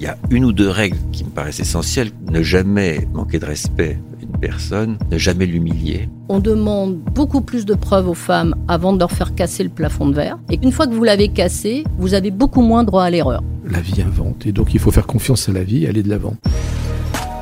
Il y a une ou deux règles qui me paraissent essentielles. Ne jamais manquer de respect à une personne, ne jamais l'humilier. On demande beaucoup plus de preuves aux femmes avant de leur faire casser le plafond de verre. Et une fois que vous l'avez cassé, vous avez beaucoup moins droit à l'erreur. La vie invente et donc il faut faire confiance à la vie et aller de l'avant.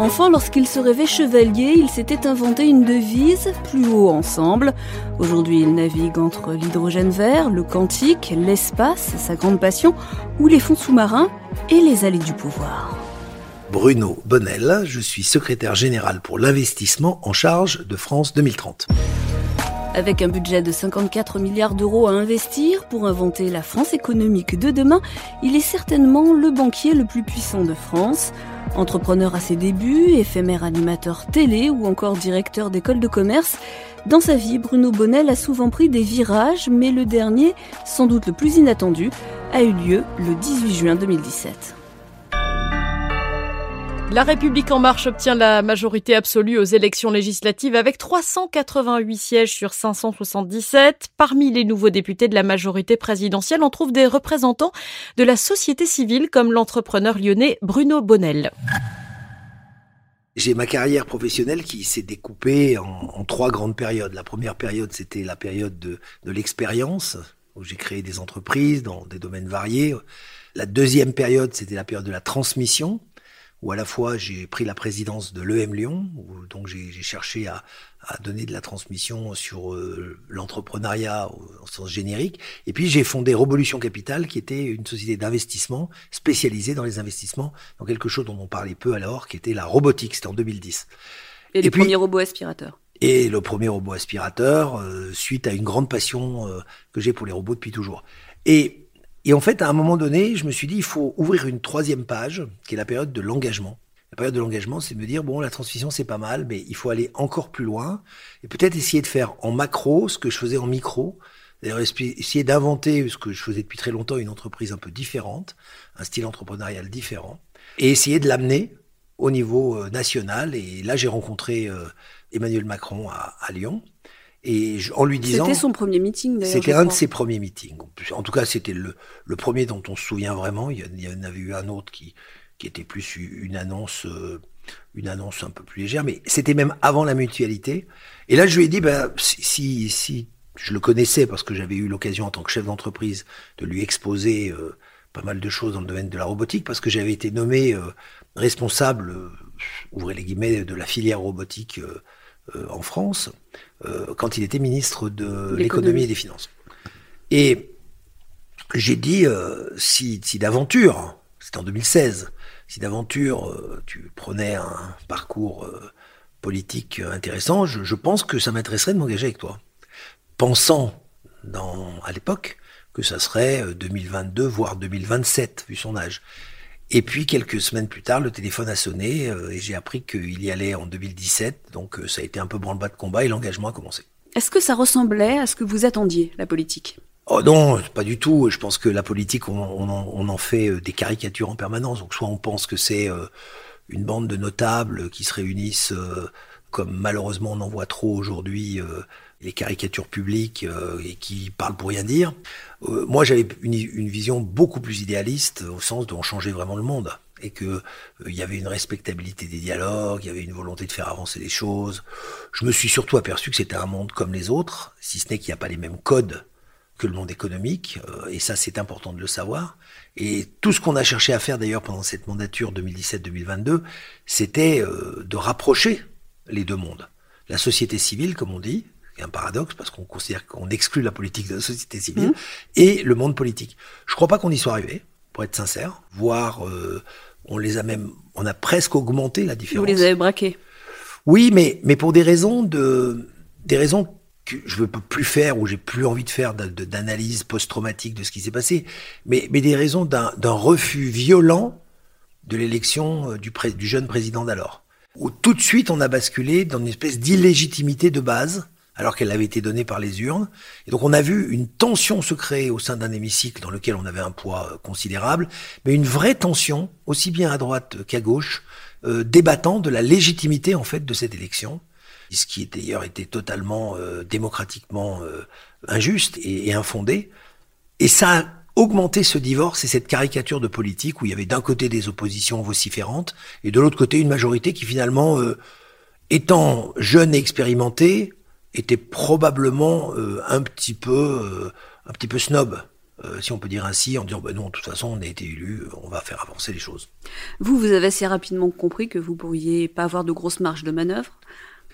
Enfin, lorsqu'il se rêvait chevalier, il s'était inventé une devise plus haut ensemble. Aujourd'hui, il navigue entre l'hydrogène vert, le quantique, l'espace, sa grande passion, ou les fonds sous-marins et les allées du pouvoir. Bruno Bonnel, je suis secrétaire général pour l'investissement en charge de France 2030. Avec un budget de 54 milliards d'euros à investir pour inventer la France économique de demain, il est certainement le banquier le plus puissant de France. Entrepreneur à ses débuts, éphémère animateur télé ou encore directeur d'école de commerce, dans sa vie, Bruno Bonnel a souvent pris des virages, mais le dernier, sans doute le plus inattendu, a eu lieu le 18 juin 2017. La République en marche obtient la majorité absolue aux élections législatives avec 388 sièges sur 577. Parmi les nouveaux députés de la majorité présidentielle, on trouve des représentants de la société civile comme l'entrepreneur lyonnais Bruno Bonnel. J'ai ma carrière professionnelle qui s'est découpée en, trois grandes périodes. La première période, c'était la période de, de l'expérience, où j'ai créé des entreprises dans des domaines variés. La deuxième période, c'était la période de la transmission, où à la fois j'ai pris la présidence de l'EM Lyon, où donc j'ai cherché à, à, donner de la transmission sur euh, l'entrepreneuriat en sens générique, et puis j'ai fondé Revolution Capital, qui était une société d'investissement spécialisée dans les investissements, dans quelque chose dont on parlait peu alors, qui était la robotique, c'était en 2010. Et, et les premiers robots aspirateurs et le premier robot aspirateur, euh, suite à une grande passion euh, que j'ai pour les robots depuis toujours. Et et en fait, à un moment donné, je me suis dit, il faut ouvrir une troisième page, qui est la période de l'engagement. La période de l'engagement, c'est de me dire, bon, la transmission, c'est pas mal, mais il faut aller encore plus loin, et peut-être essayer de faire en macro ce que je faisais en micro, D'ailleurs, essayer d'inventer ce que je faisais depuis très longtemps, une entreprise un peu différente, un style entrepreneurial différent, et essayer de l'amener au niveau euh, national. Et là, j'ai rencontré euh, Emmanuel Macron à, à Lyon, et en lui disant. C'était son premier meeting d'ailleurs. C'était un de ses premiers meetings. En tout cas, c'était le, le, premier dont on se souvient vraiment. Il y en avait eu un autre qui, qui était plus une annonce, euh, une annonce un peu plus légère, mais c'était même avant la mutualité. Et là, je lui ai dit, ben, si, si je le connaissais parce que j'avais eu l'occasion en tant que chef d'entreprise de lui exposer euh, pas mal de choses dans le domaine de la robotique, parce que j'avais été nommé euh, responsable, ouvrez les guillemets, de la filière robotique en France. Euh, quand il était ministre de l'économie et des finances. Et j'ai dit, euh, si, si d'aventure, c'était en 2016, si d'aventure euh, tu prenais un parcours politique intéressant, je, je, pense que ça m'intéresserait de m'engager avec toi. Pensant dans, à l'époque que ça serait 2022, voire 2027, vu son âge. Et puis quelques semaines plus tard, le téléphone a sonné euh, et j'ai appris qu'il y allait en 2017. Donc euh, ça a été un peu branle-bas de combat et l'engagement a commencé. Est-ce que ça ressemblait à ce que vous attendiez, la politique? Oh non, pas du tout. Je pense que la politique, on, on, en, on, en, fait euh, des caricatures en permanence. Donc soit on pense que c'est une bande de notables qui se réunissent, comme malheureusement on en voit trop aujourd'hui, les caricatures publiques et qui parlent pour rien dire. Euh, moi, j'avais une, vision beaucoup plus idéaliste au sens d'on changeait vraiment le monde et que euh, il y avait une respectabilité des dialogues, il y avait une volonté de faire avancer les choses. Je me suis surtout aperçu que c'était un monde comme les autres, si ce n'est qu'il n'y a pas les mêmes codes que le monde économique, euh, et ça c'est important de le savoir. Et tout ce qu'on a cherché à faire d'ailleurs pendant cette mandature 2017-2022, c'était de rapprocher les deux mondes. La société civile, comme on dit, un paradoxe parce qu'on considère qu'on exclut la politique de la société civile, mmh. et le monde politique. Je crois pas qu'on y soit arrivé, pour être sincère, voire euh, on les a même, on a presque augmenté la différence. Vous les avez braqués. Oui, mais mais pour des raisons de des raisons que je veux plus faire ou j'ai plus envie de faire d'analyse post-traumatique de ce qui s'est passé, mais mais des raisons d'un refus violent de l'élection euh, du, du jeune président d'alors, où tout de suite on a basculé dans une espèce d'illégitimité de base alors qu'elle avait été donnée par les urnes. Et donc on a vu une tension se créer au sein d'un hémicycle dans lequel on avait un poids euh, considérable, mais une vraie tension, aussi bien à droite qu'à gauche, euh, débattant de la légitimité en fait de cette élection, ce qui d'ailleurs était totalement euh, démocratiquement injuste et, et infondé. Et ça a augmenté ce divorce et cette caricature de politique où il y avait d'un côté des oppositions vociférantes et de l'autre côté une majorité qui finalement, étant jeune et expérimentée, était probablement euh, un petit peu euh, un petit peu snob. Euh, si on peut dire ainsi, en disant ben non, de toute façon, on a été élu, on va faire avancer les choses. Vous, vous avez assez rapidement compris que vous pourriez pas avoir de grosses marges de manœuvre.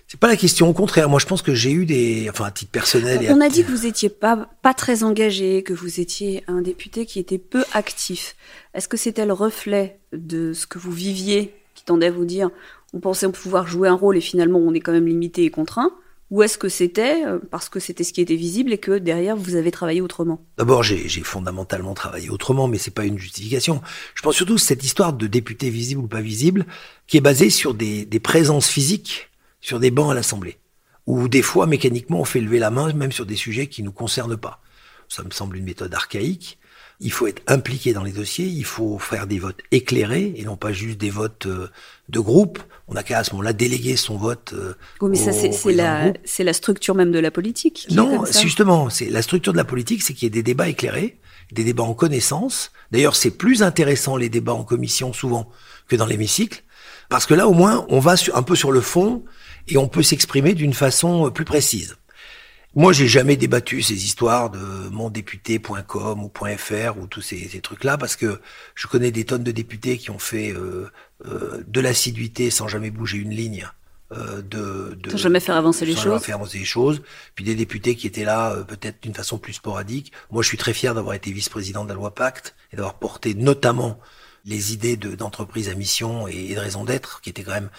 C'est pas la question. Au contraire, moi, je pense que j'ai eu des, enfin, à titre personnel. On a dit que vous étiez pas pas très engagé, que vous étiez un député qui était peu actif. Est-ce que c'était le reflet de ce que vous viviez, qui tendait à vous dire, on pensait pouvoir jouer un rôle et finalement on est quand même limité et contraint? Ou est-ce que c'était euh, parce que c'était ce qui était visible et que derrière vous avez travaillé autrement? D'abord, j'ai fondamentalement travaillé autrement, mais c'est pas une justification. Je pense surtout cette histoire de député visible ou pas visible, qui est basée sur des, des présences physiques sur des bancs à l'Assemblée, où des fois mécaniquement on fait lever la main même sur des sujets qui nous concernent pas. Ça me semble une méthode archaïque. Il faut être impliqué dans les dossiers, il faut faire des votes éclairés et non pas juste des votes euh, de groupe. On n'a qu'à à ce moment-là déléguer son vote. Euh, oui, mais ça c'est la c'est la structure même de la politique. Non, justement, c'est la structure de la politique, c'est qu'il y ait des débats éclairés, des débats en connaissance. D'ailleurs, c'est plus intéressant les débats en commission souvent que dans l'hémicycle, parce que là au moins on va un peu sur le fond et on peut s'exprimer d'une façon euh, plus précise. Moi, j'ai jamais débattu ces histoires de mondéputé.com ou .fr ou tous ces, ces trucs-là parce que je connais des tonnes de députés qui ont fait euh, euh, de l'assiduité sans jamais bouger une ligne. Euh, de, de, sans jamais faire avancer les choses. faire avancer les choses. Puis des députés qui étaient là euh, peut-être d'une façon plus sporadique. Moi, je suis très fier d'avoir été vice-président de la loi Pacte et d'avoir porté notamment les idées d'entreprise à mission et, et de raison d'être, qui était quand même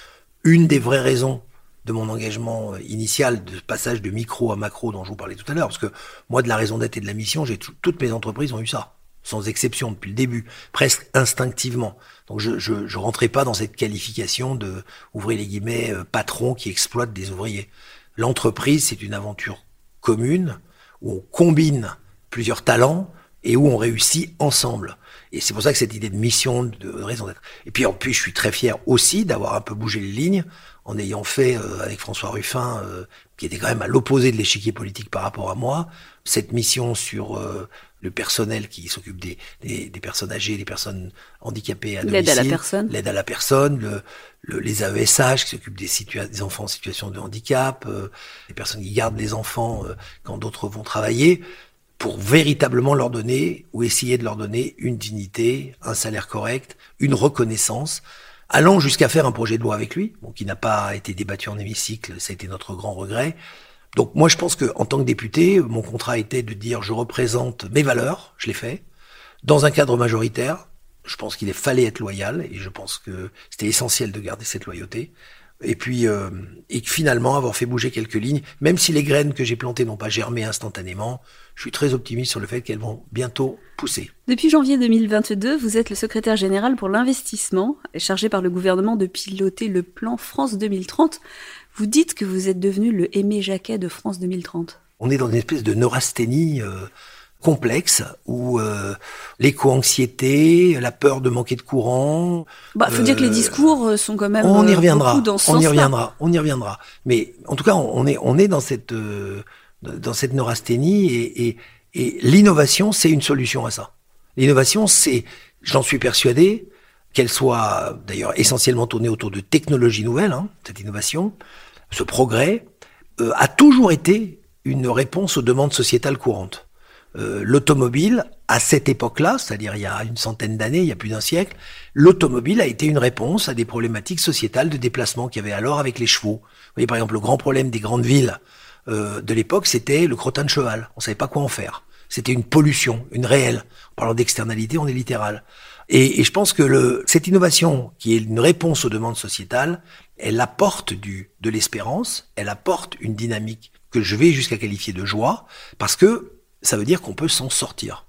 une des vraies raisons de mon engagement euh, initial de passage de micro à macro dont je vous parlais tout à l'heure, parce que moi, de la raison d'être et de la mission, j'ai toutes mes entreprises ont eu ça, sans exception depuis le début, presque instinctivement. Donc je je, je rentrais pas dans cette qualification de ouvrir les guillemets euh, patron qui exploite des ouvriers. L'entreprise, c'est une aventure commune où on combine plusieurs talents et où on réussit ensemble. Et c'est pour ça que cette idée de mission, de raison d'être. Et puis en plus, je suis très fier aussi d'avoir un peu bougé les lignes en ayant fait euh, avec François Ruffin, euh, qui était quand même à l'opposé de l'échiquier politique par rapport à moi, cette mission sur euh, le personnel qui s'occupe des, des, des, personnes âgées, des personnes handicapées à L'aide à la personne. L'aide à la personne, le, le, les AESH qui s'occupent des, des enfants en situation de handicap, les personnes qui gardent les enfants quand d'autres vont travailler, pour véritablement leur donner ou essayer de leur donner une dignité, un salaire correct, une reconnaissance allant jusqu'à faire un projet de loi avec lui, qui n'a pas été débattu en hémicycle, ça a été notre grand regret. Donc moi je pense que en tant que député, mon contrat était de dire je représente mes valeurs, je l'ai fait, dans un cadre majoritaire. Je pense qu'il fallait être loyal et je pense que c'était essentiel de garder cette loyauté. Et puis, euh, et finalement avoir fait bouger quelques lignes, même si les graines que j'ai plantées n'ont pas germé instantanément, je suis très optimiste sur le fait qu'elles vont bientôt pousser. Depuis janvier 2022, vous êtes le secrétaire général pour l'investissement, chargé par le gouvernement de piloter le plan France 2030. Vous dites que vous êtes devenu le Aimé Jacquet de France 2030. On est dans une espèce de neurasthénie euh, complexe où euh, l'éco-anxiété, la peur de manquer de courant. Bah, faut dire que les euh, discours sont quand même. On y reviendra. Dans ce on y reviendra. On y reviendra. Mais en tout cas, on est on est dans cette dans cette neurasthénie et, et, et l'innovation, c'est une solution à ça. L'innovation, c'est, j'en suis persuadé, qu'elle soit d'ailleurs essentiellement tournée autour de technologies nouvelles, hein, cette innovation, ce progrès, euh, a toujours été une réponse aux demandes sociétales courantes. Euh, l'automobile, à cette époque-là, c'est-à-dire il y a une centaine d'années, il y a plus d'un siècle, l'automobile a été une réponse à des problématiques sociétales de déplacement qu'il y avait alors avec les chevaux. Vous voyez par exemple le grand problème des grandes villes euh, de l'époque, c'était le crottin de cheval. On savait pas quoi en faire. C'était une pollution, une réelle. En parlant d'externalité, on est littéral. Et, et, je pense que le, cette innovation, qui est une réponse aux demandes sociétales, elle apporte du, de l'espérance, elle apporte une dynamique que je vais jusqu'à qualifier de joie, parce que ça veut dire qu'on peut s'en sortir.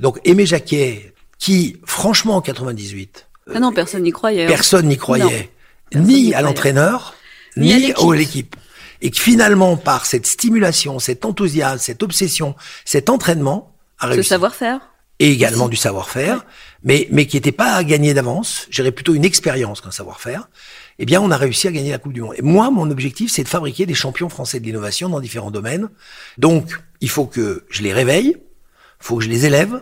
Donc Aimé Jacquet, qui franchement en 98... Ah non, personne n'y croyait. Hein. Personne n'y croyait. ni à l'entraîneur, ni, ni à l'équipe. et que finalement, par cette stimulation, cet enthousiasme, cette obsession, cet entraînement, a réussi. Ce savoir-faire et également du savoir-faire, mais mais qui n'était pas à gagner d'avance. J'irais plutôt une expérience qu'un savoir-faire. Eh bien, on a réussi à gagner la Coupe du Monde. Et moi, mon objectif, c'est de fabriquer des champions français de l'innovation dans différents domaines. Donc, il faut que je les réveille, il faut que je les élève,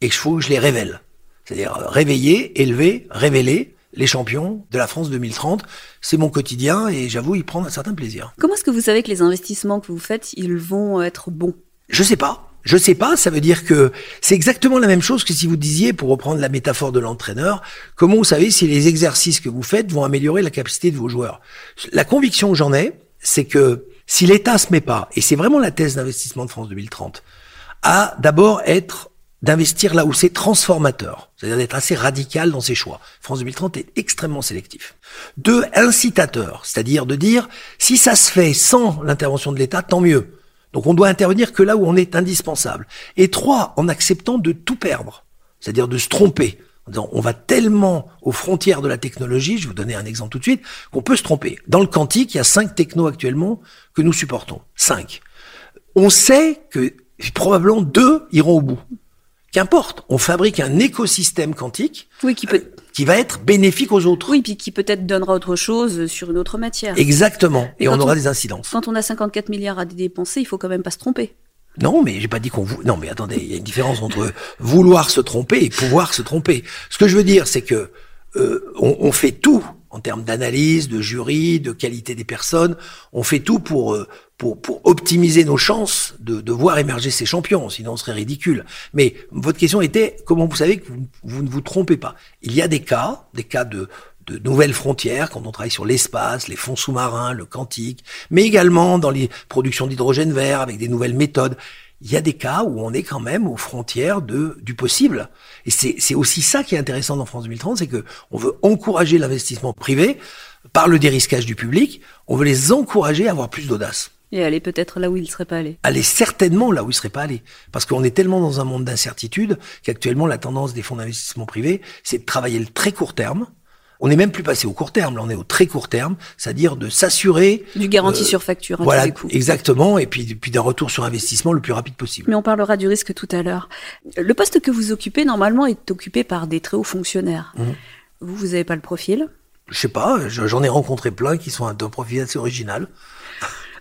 et il faut que je les révèle. C'est-à-dire réveiller, élever, révéler les champions de la France 2030. C'est mon quotidien et j'avoue y prendre un certain plaisir. Comment est-ce que vous savez que les investissements que vous faites, ils vont être bons? Je sais pas. Je sais pas, ça veut dire que c'est exactement la même chose que si vous disiez, pour reprendre la métaphore de l'entraîneur, comment vous savez si les exercices que vous faites vont améliorer la capacité de vos joueurs? La conviction que j'en ai, c'est que si l'État se met pas, et c'est vraiment la thèse d'investissement de France 2030, à d'abord être d'investir là où c'est transformateur, c'est-à-dire d'être assez radical dans ses choix. France 2030 est extrêmement sélectif. Deux, incitateur, c'est-à-dire de dire si ça se fait sans l'intervention de l'État, tant mieux. Donc on doit intervenir que là où on est indispensable. Et trois, en acceptant de tout perdre, c'est-à-dire de se tromper. En disant, on va tellement aux frontières de la technologie, je vais vous donner un exemple tout de suite, qu'on peut se tromper. Dans le quantique, il y a cinq technos actuellement que nous supportons. Cinq. On sait que probablement deux iront au bout. Qu'importe, on fabrique un écosystème quantique qui qui va être bénéfique aux autres. Oui, puis qui peut-être donnera autre chose sur une autre matière. Exactement. Et, on aura des incidences. Quand on a 54 milliards à dépenser, il faut quand même pas se tromper. Non, mais j'ai pas dit qu'on vous. Non, mais attendez, il y a une différence entre vouloir se tromper et pouvoir se tromper. Ce que je veux dire, c'est que euh, on, on, fait tout en termes d'analyse, de jury, de qualité des personnes. On fait tout pour euh, pour, pour optimiser nos chances de, de voir émerger ces champions, sinon on serait ridicule. Mais votre question était comment vous savez que vous, ne vous trompez pas? Il y a des cas, des cas de, de nouvelles frontières, quand on travaille sur l'espace, les fonds sous-marins, le quantique, mais également dans les productions d'hydrogène vert avec des nouvelles méthodes. Il y a des cas où on est quand même aux frontières de, du possible. Et c'est aussi ça qui est intéressant dans France 2030, c'est que on veut encourager l'investissement privé par le dérisquage du public. On veut les encourager à avoir plus d'audace. Et aller peut-être là où il ne serait pas allé. Aller certainement là où il ne serait pas allé. Parce qu'on est tellement dans un monde d'incertitude qu'actuellement, la tendance des fonds d'investissement privés, c'est de travailler le très court terme. On n'est même plus passé au court terme, là on est au très court terme, c'est-à-dire de s'assurer du garantie euh, sur facture. À voilà, tous les coups. exactement, et puis, puis d'un retour sur investissement le plus rapide possible. Mais on parlera du risque tout à l'heure. Le poste que vous occupez normalement est occupé par des très hauts fonctionnaires. Mmh. Vous, vous n'avez pas le profil? Je sais pas, j'en ai rencontré plein qui sont d'un profil assez original.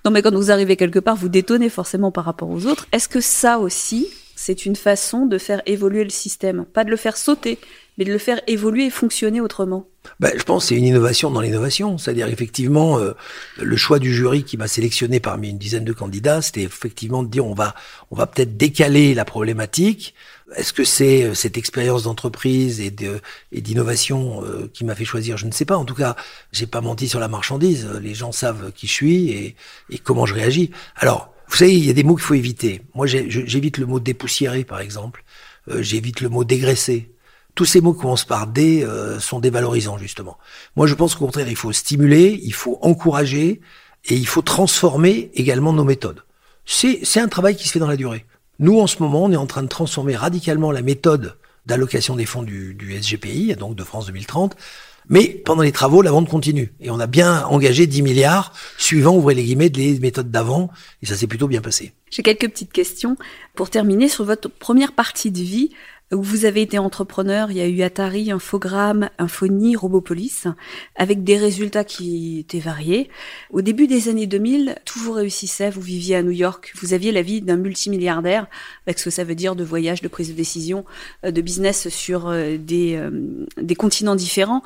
Non, mais quand vous arrivez quelque part, vous détonnez forcément par rapport aux autres. Est-ce que ça aussi, c'est une façon de faire évoluer le système? Pas de le faire sauter, mais de le faire évoluer et fonctionner autrement ben, je pense que c'est une innovation dans l'innovation. C'est-à-dire, effectivement, euh, le choix du jury qui m'a sélectionné parmi une dizaine de candidats, c'était effectivement de dire on va, on va peut-être décaler la problématique est-ce que c'est euh, cette expérience d'entreprise et de et d'innovation euh, qui m'a fait choisir? Je ne sais pas. En tout cas, j'ai pas menti sur la marchandise. Les gens savent qui je suis et, et comment je réagis. Alors, vous savez, il y a des mots qu'il faut éviter. Moi, j'évite le mot dépoussiéré, par exemple. Euh, j'évite le mot dégraissé. Tous ces mots qui commencent par D sont dévalorisants, justement. Moi, je pense qu'au contraire, il faut stimuler, il faut encourager et il faut transformer également nos méthodes. C'est un travail qui se fait dans la durée. Nous, en ce moment, on est en train de transformer radicalement la méthode d'allocation des fonds du, SGPI, donc de France 2030. Mais pendant les travaux, la vente continue. Et on a bien engagé 10 milliards, suivant, ouvrez les guillemets, les méthodes d'avant. Et ça s'est plutôt bien passé. J'ai quelques petites questions. Pour terminer, sur votre première partie de vie, vous avez été entrepreneur, il y a eu Atari, Infogrames, Infony, Robopolis, avec des résultats qui étaient variés. Au début des années 2000, tout vous réussissait, vous viviez à New York, vous aviez la vie d'un multimilliardaire, avec ce que ça veut dire de voyage, de prise de décision, euh, de business sur euh, des, euh, des continents différents.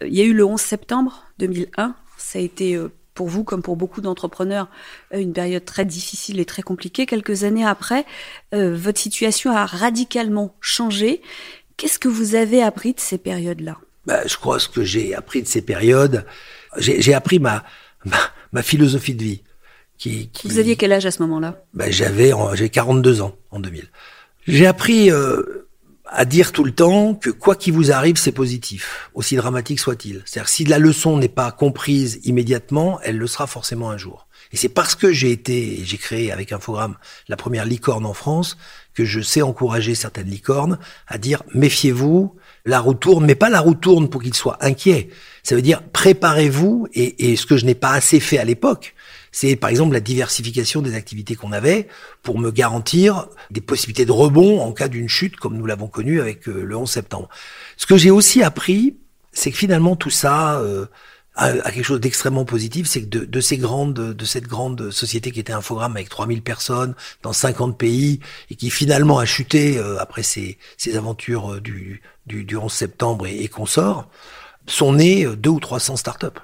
Il y a eu le 11 septembre 2001, ça a été pour vous comme pour beaucoup d'entrepreneurs euh, une période très difficile et très compliquée. Quelques années après, euh, votre situation a radicalement changé. Qu'est-ce que vous avez appris de ces périodes-là? Bah, Je crois ce que j'ai appris de ces périodes, j'ai appris ma, ma, ma, philosophie de vie. Qui, qui... Vous aviez quel âge à ce moment-là? Bah, J'avais j'ai 42 ans en 2000. J'ai appris euh, à dire tout le temps que quoi qu'il vous arrive, c'est positif, aussi dramatique soit-il. C'est-à-dire si la leçon n'est pas comprise immédiatement, elle le sera forcément un jour. Et c'est parce que j'ai été, j'ai créé avec Infogrames la première licorne en France, que je sais encourager certaines licornes à dire méfiez-vous, la roue tourne, mais pas la roue tourne pour qu'ils soient inquiets. Ça veut dire préparez-vous, et ce que je n'ai pas assez fait à l'époque, c'est par exemple la diversification des activités qu'on avait pour me garantir des possibilités de rebond en cas d'une chute comme nous l'avons connu avec euh, le 11 septembre. Ce que j'ai aussi appris, c'est que finalement tout ça euh, a, quelque chose d'extrêmement positif, c'est que de, de, ces grandes, de cette grande société qui était Infogrames avec 3000 personnes dans 50 pays et qui finalement a chuté euh, après ces, ces aventures du, du, du 11 septembre et, et consorts, sont nées deux ou 300 startups.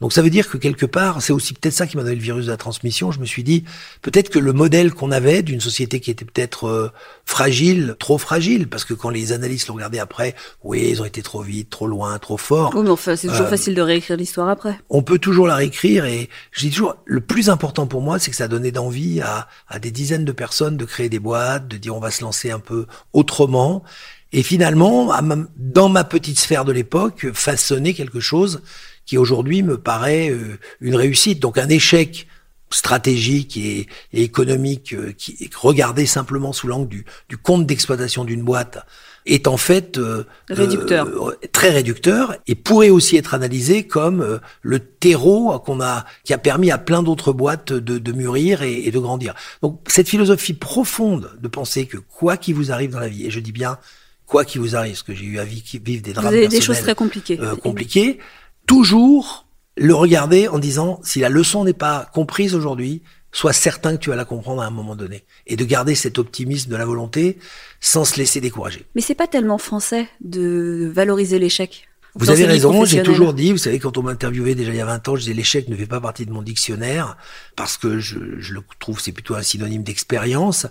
Donc ça veut dire que quelque part, c'est aussi peut-être ça qui m'a donné le virus de la transmission. Je me suis dit, peut-être que le modèle qu'on avait d'une société qui était peut-être euh, fragile, trop fragile, parce que quand les analystes l'ont regardé après, oui, ils ont été trop vite, trop loin, trop forts. Oui, mais enfin, c'est toujours euh, facile de réécrire l'histoire après. On peut toujours la réécrire et je dis toujours, le plus important pour moi, c'est que ça a donné d'envie à, à des dizaines de personnes de créer des boîtes, de dire on va se lancer un peu autrement. Et finalement, dans ma petite sphère de l'époque, façonner quelque chose qui aujourd'hui me paraît euh, une réussite. Donc un échec stratégique et, économique euh, qui est regardé simplement sous l'angle du, du compte d'exploitation d'une boîte est en fait euh, réducteur. très réducteur et pourrait aussi être analysé comme le terreau qu'on a qui a permis à plein d'autres boîtes de, de mûrir et, et, de grandir. Donc cette philosophie profonde de penser que quoi qu'il vous arrive dans la vie, et je dis bien quoi qu'il vous arrive, parce que j'ai eu à vivre des drames vous avez des choses très compliquées, compliquées, toujours le regarder en disant si la leçon n'est pas comprise aujourd'hui, sois certain que tu vas la comprendre à un moment donné et de garder cet optimisme de la volonté sans se laisser décourager. Mais c'est pas tellement français de valoriser l'échec. Vous avez raison, j'ai toujours dit, vous savez, quand on m'interviewait déjà il y a 20 ans, je disais l'échec ne fait pas partie de mon dictionnaire parce que je, je le trouve c'est plutôt un synonyme d'expérience.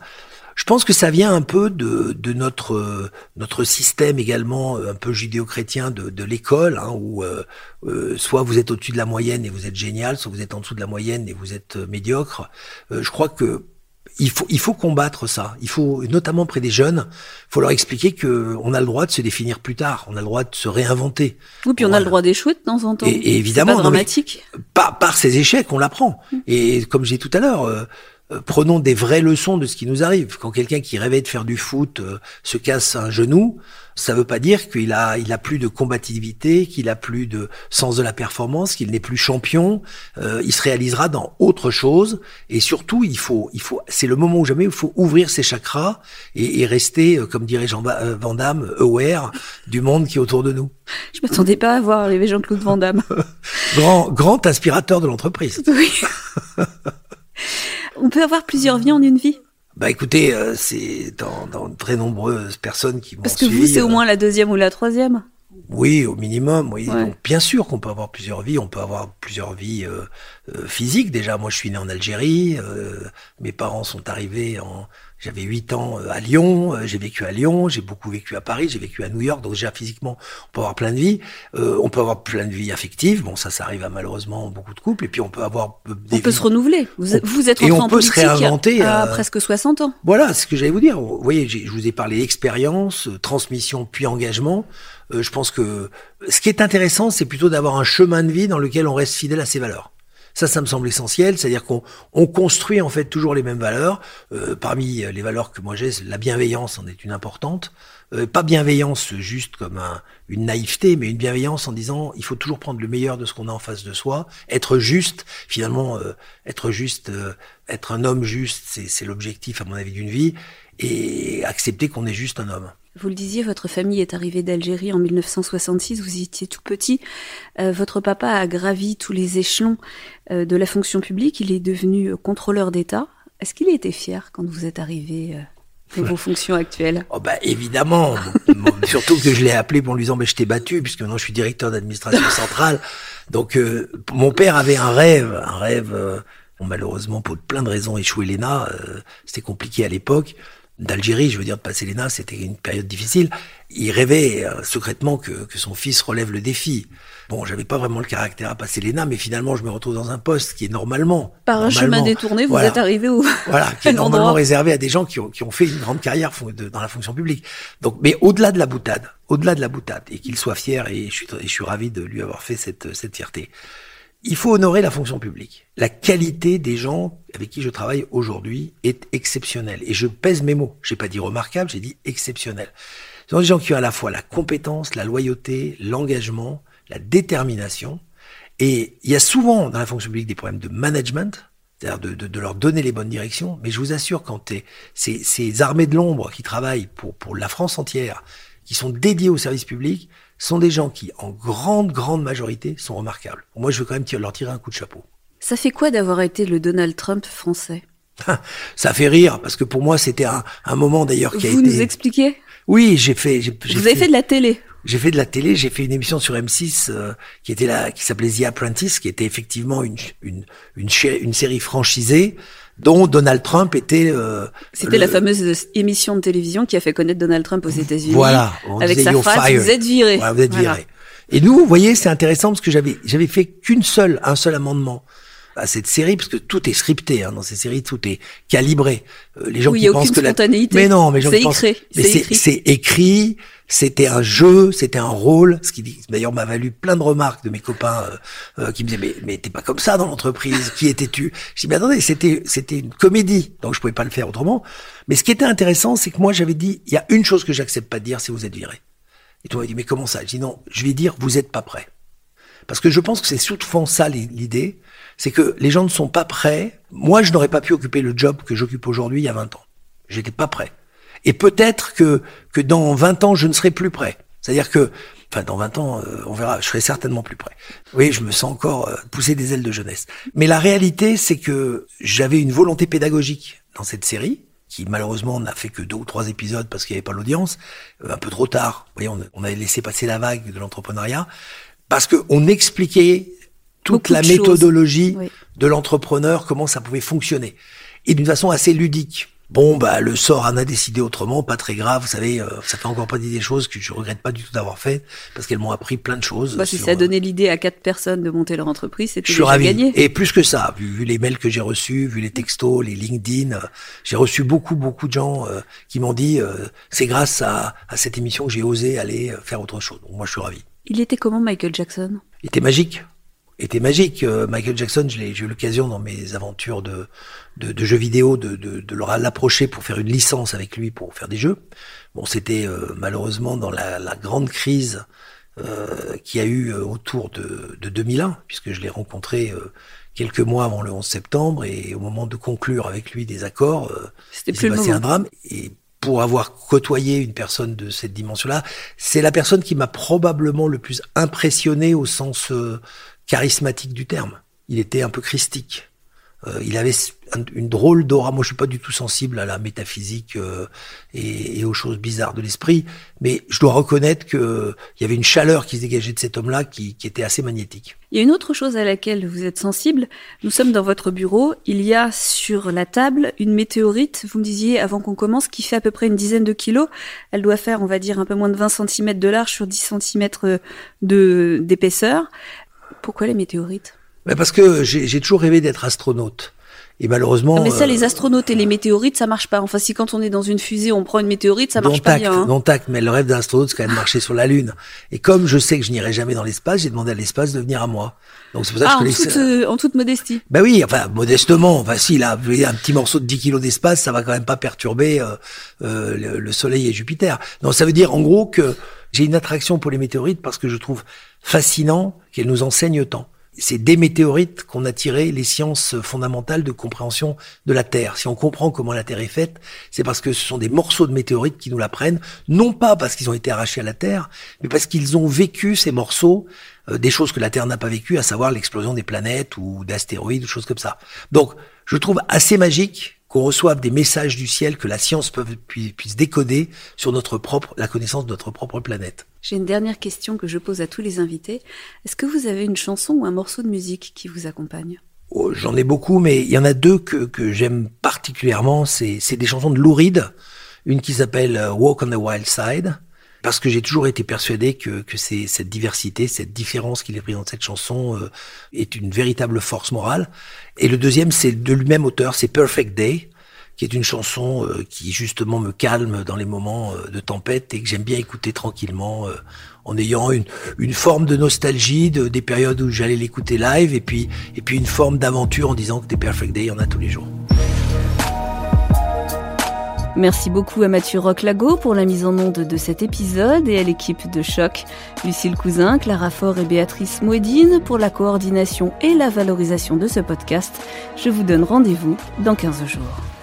Je pense que ça vient un peu de, de notre notre système également un peu judéo-chrétien de, de l'école, hein, où euh, euh, soit vous êtes au-dessus de la moyenne et vous êtes génial, soit vous êtes en dessous de la moyenne et vous êtes euh, médiocre. je crois que il faut, il faut combattre ça. Il faut, notamment près des jeunes, faut leur expliquer que on a le droit de se définir plus tard. On a le droit de se réinventer. Oui, puis on a le droit d'échouer de temps en temps. Et, évidemment, pas dramatique. par, par ces échecs, on l'apprend. Mmh. Et comme j'ai dit tout à l'heure, euh, prenons des vraies leçons de ce qui nous arrive. Quand quelqu'un qui rêvait de faire du foot euh, se casse un genou, ça veut pas dire qu'il a, il a plus de combativité, qu'il a plus de sens de la performance, qu'il n'est plus champion. Euh, il se réalisera dans autre chose. Et surtout, il faut, il faut, c'est le moment où jamais il faut ouvrir ses chakras et, et rester, comme dirait Jean Van Damme, aware du monde qui est autour de nous. Je m'attendais pas à voir arriver Jean-Claude Van Damme. grand, grand inspirateur de l'entreprise. Oui. On peut avoir plusieurs vies en une vie. Bah écoutez, euh, c'est dans, dans, très nombreuses personnes qui m'ont Parce que vous, c'est au moins la deuxième ou la troisième Oui, au minimum, oui. bien sûr qu'on peut avoir plusieurs vies, on peut avoir plusieurs vies euh, euh, physiques. Déjà, moi je suis né en Algérie, mes parents sont arrivés en, j'avais 8 ans euh, à Lyon, euh, j'ai vécu à Lyon, j'ai beaucoup vécu à Paris, j'ai vécu à New York, donc déjà physiquement, on peut avoir plein de vies. Euh, on peut avoir plein de vies affectives, bon ça, ça arrive à malheureusement beaucoup de couples, et puis on peut avoir des On peut se renouveler, vous, vous êtes et on peut se réinventer à, presque 60 ans. Voilà, ce que j'allais vous dire. Vous voyez, je vous ai parlé expérience, transmission, puis engagement. Je pense que ce qui est intéressant, c'est plutôt d'avoir un chemin de vie dans lequel on reste fidèle à ses valeurs. Ça, ça me semble essentiel, c'est-à-dire qu'on on construit en fait toujours les mêmes valeurs. Euh, parmi les valeurs que moi j'ai, la bienveillance en est une importante. Euh, pas bienveillance juste comme un, une naïveté, mais une bienveillance en disant il faut toujours prendre le meilleur de ce qu'on a en face de soi, être juste. Finalement, euh, être juste, euh, être un homme juste, c'est l'objectif à mon avis d'une vie, et accepter qu'on est juste un homme. Vous le disiez, votre famille est arrivée d'Algérie en 1966, vous étiez tout petit. Euh, votre papa a gravi tous les échelons euh, de la fonction publique, il est devenu contrôleur d'État. Est-ce qu'il a été fier quand vous êtes arrivé euh, vos fonctions actuelles? Oh bah évidemment, surtout que je l'ai appelé pour lui disant mais je t'ai battu puisque maintenant je suis directeur d'administration centrale. Donc euh, mon père avait un rêve, un rêve bon, malheureusement pour plein de raisons échoué l'ENA, c'était compliqué à l'époque d'Algérie, je veux dire, de passer l'ENA, c'était une période difficile. Il rêvait euh, secrètement que, que, son fils relève le défi. Bon, j'avais pas vraiment le caractère à passer l'ENA, mais finalement, je me retrouve dans un poste qui est normalement... Par un chemin détourné, vous êtes arrivé où Voilà, qui est normalement réservé à des gens qui ont, qui ont fait une grande carrière dans la fonction publique. Donc, mais au-delà de la boutade, au-delà de la boutade, et qu'il soit fier, et je suis, et je suis ravi de lui avoir fait cette, cette fierté il faut honorer la fonction publique. La qualité des gens avec qui je travaille aujourd'hui est exceptionnelle. Et je pèse mes mots. J'ai pas dit remarquable, j'ai dit exceptionnel. Ce sont des gens qui ont à la fois la compétence, la loyauté, l'engagement, la détermination. Et il y a souvent dans la fonction publique des problèmes de management. c'est-à-dire de, de, de, leur donner les bonnes directions. Mais je vous assure, quand ces, ces armées de l'ombre qui travaillent pour, pour la France entière, qui sont dédiés au service public, sont des gens qui, en grande, grande majorité, sont remarquables. Moi, je veux quand même leur tirer un coup de chapeau. Ça fait quoi d'avoir été le Donald Trump français? Ça fait rire, parce que pour moi, c'était un, un, moment d'ailleurs qui Vous a été... Vous nous expliquez Oui, j'ai fait... Vous avez fait de la télé j'ai fait de la télé, j'ai fait une émission sur M6 euh, qui était là, qui s'appelait The Apprentice, qui était effectivement une une une, une série franchisée dont Donald Trump était. Euh, C'était le... la fameuse émission de télévision qui a fait connaître Donald Trump aux États-Unis. Voilà, avec sa phrase "Vous êtes viré". Ouais, vous êtes voilà. viré. Et nous, vous voyez, c'est intéressant parce que j'avais j'avais fait qu'une seule un seul amendement à cette série parce que tout est scripté hein, dans ces séries, tout est calibré. Euh, les gens oui, qui y a pensent que la mais non, mais les gens qui écrit. mais c'est écrit, c'était un jeu, c'était un rôle, ce qui d'ailleurs m'a valu plein de remarques de mes copains euh, euh, qui me disaient mais mais t'es pas comme ça dans l'entreprise, qui étais-tu? Je dis mais attendez, c'était c'était une comédie, donc je pouvais pas le faire autrement. Mais ce qui était intéressant, c'est que moi j'avais dit il y a une chose que j'accepte pas de dire, c'est vous êtes viré. Et toi, il dit mais comment ça? Je dis non, je vais dire vous êtes pas prêt. Parce que je pense que c'est souvent ça l'idée, c'est que les gens ne sont pas prêts. Moi, je n'aurais pas pu occuper le job que j'occupe aujourd'hui il y a 20 ans. J'étais pas prêt. Et peut-être que, que dans 20 ans, je ne serai plus prêt. C'est-à-dire que, enfin, dans 20 ans, euh, on verra, je serai certainement plus prêt. Oui, je me sens encore euh, pousser des ailes de jeunesse. Mais la réalité, c'est que j'avais une volonté pédagogique dans cette série, qui malheureusement n'a fait que deux ou trois épisodes parce qu'il n'y avait pas l'audience, euh, un peu trop tard. Vous voyez, on, on avait laissé passer la vague de l'entrepreneuriat, parce qu'on expliquait toute Beaucoup la méthodologie. Oui. de l'entrepreneur, comment ça pouvait fonctionner. Et d'une façon assez ludique. Bon, bah, le sort en a décidé autrement, pas très grave. Vous savez, euh, ça fait encore partie des choses que je regrette pas du tout d'avoir fait, parce qu'elles m'ont appris plein de choses. Bah, si sur, ça a euh, donné l'idée à quatre personnes de monter leur entreprise, c'était je suis déjà ravi. gagné. Et plus que ça, vu, vu les mails que j'ai reçus, vu les textos, les LinkedIn, euh, j'ai reçu beaucoup, beaucoup de gens euh, qui m'ont dit euh, c'est grâce à, à cette émission que j'ai osé aller faire autre chose. Donc moi, je suis ravi. Il était comment Michael Jackson? Il était magique. Était magique. Euh, Michael Jackson, j'ai eu l'occasion dans mes aventures de, de, de jeux vidéo de, de, de l'approcher pour faire une licence avec lui pour faire des jeux. Bon, c'était euh, malheureusement dans la, la grande crise euh, qu'il y a eu euh, autour de, de 2001, puisque je l'ai rencontré euh, quelques mois avant le 11 septembre et au moment de conclure avec lui des accords, euh, C'était il plus s'est passé un drame. Et pour avoir côtoyé une personne de cette dimension-là, c'est la personne qui m'a probablement le plus impressionné au sens euh, charismatique du terme. Il était un peu christique. Euh, il avait un- une drôle d'aura. Moi, je suis pas du tout sensible à la métaphysique euh, et, aux choses bizarres de l'esprit, mais je dois reconnaître que il y avait une chaleur qui se dégageait de cet homme-là qui, était assez magnétique. Il y a une autre chose à laquelle vous êtes sensible. Nous sommes dans votre bureau. Il y a sur la table une météorite, vous me disiez avant qu'on commence, qui fait à peu près une dizaine de kilos. Elle doit faire, on va dire, un peu moins de 20 cm de large sur 10 cm de, d'épaisseur. Pourquoi les météorites? Mais parce que j'ai toujours rêvé d'être astronaute. Et malheureusement, Mais ça, euh, les astronautes et les météorites, ça marche pas. Enfin, si quand on est dans une fusée, on prend une météorite, ça marche non pas tact, bien. hein. non tact, mais le rêve d'un astronaute, c'est quand même marcher sur la Lune. Et comme je sais que je n'irai jamais dans l'espace, j'ai demandé à l'espace de venir à moi. Donc c'est pour ça que Ah, je en toute, ça. euh, en toute modestie. Ben oui, enfin, modestement, enfin si, là, un petit morceau de 10 kilos d'espace, ça va quand même pas perturber euh, euh, le, le Soleil et Jupiter. Donc ça veut dire en gros que j'ai une attraction pour les météorites parce que je trouve fascinant qu'elles nous enseignent tant. C'est des météorites qu'on a tiré les sciences fondamentales de compréhension de la Terre. Si on comprend comment la Terre est faite, c'est parce que ce sont des morceaux de météorites qui nous l'apprennent, non pas parce qu'ils ont été arrachés à la Terre, mais parce qu'ils ont vécu ces morceaux euh, des choses que la Terre n'a pas vécues, à savoir l'explosion des planètes ou d'astéroïdes ou choses comme ça. Donc, je trouve assez magique qu'on reçoive des messages du ciel que la science peut, puis- puisse décoder sur notre propre, la connaissance de notre propre planète. J'ai une dernière question que je pose à tous les invités. Est-ce que vous avez une chanson ou un morceau de musique qui vous accompagne? Oh, J'en ai beaucoup, mais il y en a deux que, que j'aime particulièrement. C'est des chansons de Lou Reed. Une qui s'appelle euh, Walk on the Wild Side, parce que j'ai toujours été persuadé que, que c'est cette diversité, cette différence qu'il présente cette chanson euh, est une véritable force morale. Et le deuxième, c'est de lui-même auteur, c'est Perfect Day, qui est une chanson euh, qui justement me calme dans les moments euh, de tempête et que j'aime bien écouter tranquillement euh, en ayant une, forme de nostalgie de, des périodes où j'allais l'écouter live et puis, et puis une forme d'aventure en disant que des Perfect Day, il y en a tous les jours. Merci beaucoup à Mathieu Roclago pour la mise en onde de cet épisode et à l'équipe de Choc, Lucille Cousin, Clara Faure et Béatrice Mouedine pour la coordination et la valorisation de ce podcast. Je vous donne rendez-vous dans 15 jours.